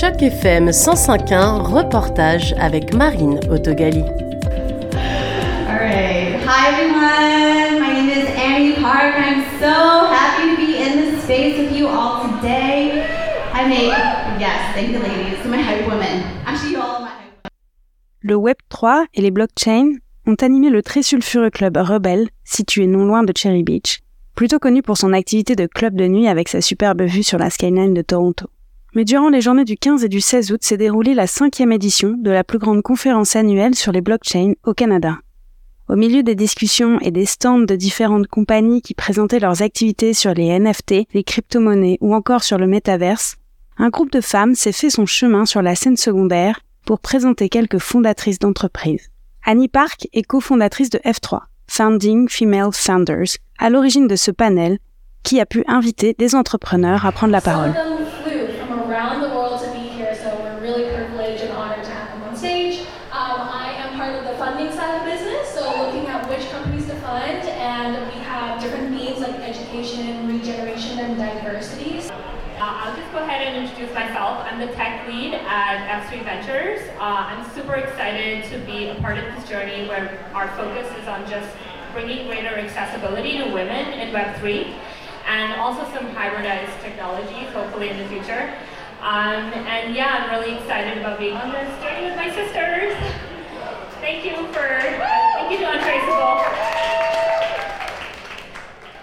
Choc FM 105.1, reportage avec Marine Autogali. Alright, hi everyone. My name is Annie Park. I'm so happy to be in this space with you all today. I make, yes, thank you ladies, my hype women. Actually, you all my hype Le Web3 et les blockchains ont animé le très sulfureux club Rebel, situé non loin de Cherry Beach, plutôt connu pour son activité de club de nuit avec sa superbe vue sur la skyline de Toronto. Mais durant les journées du 15 et du 16 août s'est déroulée la cinquième édition de la plus grande conférence annuelle sur les blockchains au Canada. Au milieu des discussions et des stands de différentes compagnies qui présentaient leurs activités sur les NFT, les crypto-monnaies ou encore sur le métaverse, un groupe de femmes s'est fait son chemin sur la scène secondaire pour présenter quelques fondatrices d'entreprises. Annie Park est cofondatrice de F3, Founding Female Founders, à l'origine de ce panel qui a pu inviter des entrepreneurs à prendre la parole. Around the world to be here, so we're really privileged and honored to have them on stage. Um, I am part of the funding side of business, so looking at which companies to fund, and we have different themes like education, regeneration, and diversity. Uh, I'll just go ahead and introduce myself. I'm the tech lead at F3 Ventures. Uh, I'm super excited to be a part of this journey where our focus is on just bringing greater accessibility to women in Web3 and also some hybridized technologies, hopefully in the future. Um, and yeah, I'm really excited about being on this journey with my sisters. Thank you for, uh, thank you to Untraceable.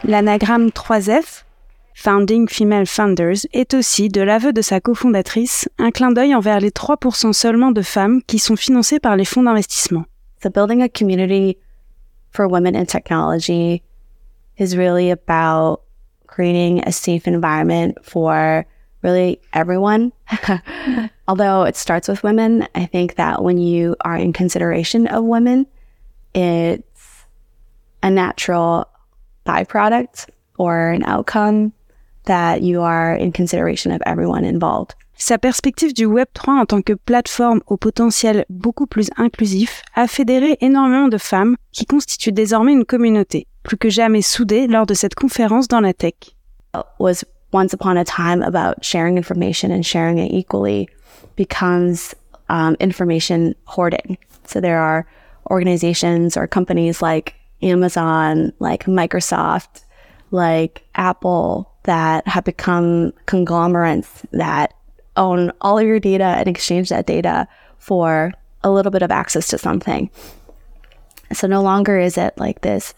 L'anagramme 3F, Founding Female Founders, est aussi, de l'aveu de sa cofondatrice, un clin d'œil envers les 3% seulement de femmes qui sont financées par les fonds d'investissement. So building a community for women in technology is really about creating a safe environment for really everyone. Although it starts with women, I think that when you are in consideration of women, it's a natural byproduct or an outcome that you are in consideration of everyone involved. Sa perspective du Web3 en tant que plateforme au potentiel beaucoup plus inclusif a fédéré énormément de femmes qui constituent désormais une communauté, plus que jamais soudée lors de cette conférence dans la tech. was once upon a time about sharing information and sharing it equally becomes um, information hoarding. So there are organizations or companies like Amazon, like Microsoft, like Apple that have become conglomerates that own all of your data and exchange that data for a little bit of access to something. So no longer is it like this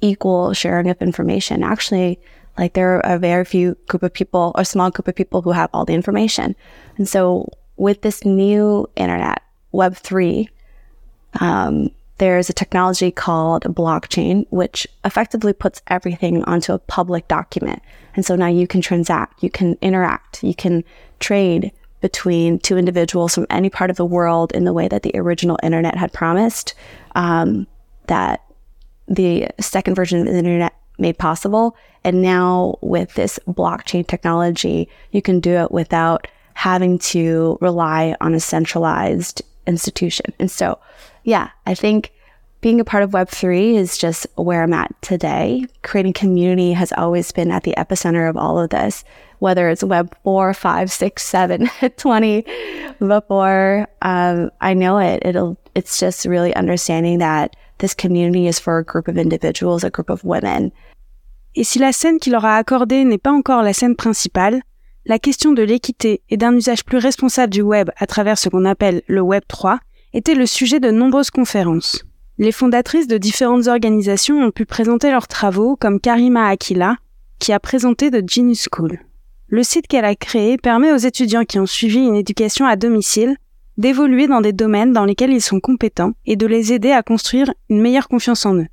equal sharing of information. Actually, like there are a very few group of people or small group of people who have all the information. And so with this new internet, Web three, um, there's a technology called blockchain, which effectively puts everything onto a public document. And so now you can transact, you can interact, you can trade between two individuals from any part of the world in the way that the original internet had promised. Um, that the second version of the internet made possible. And now with this blockchain technology, you can do it without having to rely on a centralized institution. And so, yeah, I think being a part of Web3 is just where I'm at today. Creating community has always been at the epicenter of all of this, whether it's Web 4, 5, 6, 7, 20, before um, I know it. It'll, it's just really understanding that this community is for a group of individuals, a group of women. Et si la scène qu'il leur a accordée n'est pas encore la scène principale, la question de l'équité et d'un usage plus responsable du web à travers ce qu'on appelle le Web 3 était le sujet de nombreuses conférences. Les fondatrices de différentes organisations ont pu présenter leurs travaux comme Karima Akila, qui a présenté The Genius School. Le site qu'elle a créé permet aux étudiants qui ont suivi une éducation à domicile d'évoluer dans des domaines dans lesquels ils sont compétents et de les aider à construire une meilleure confiance en eux.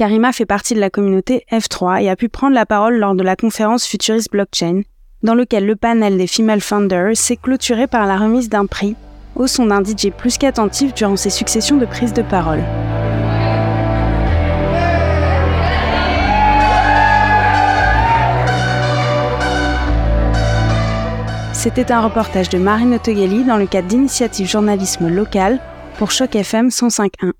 Karima fait partie de la communauté F3 et a pu prendre la parole lors de la conférence Futurist Blockchain, dans lequel le panel des Female Founders s'est clôturé par la remise d'un prix au son d'un DJ plus qu'attentif durant ses successions de prises de parole. C'était un reportage de Marine Otogali dans le cadre d'initiative journalisme local pour Choc FM 105.1.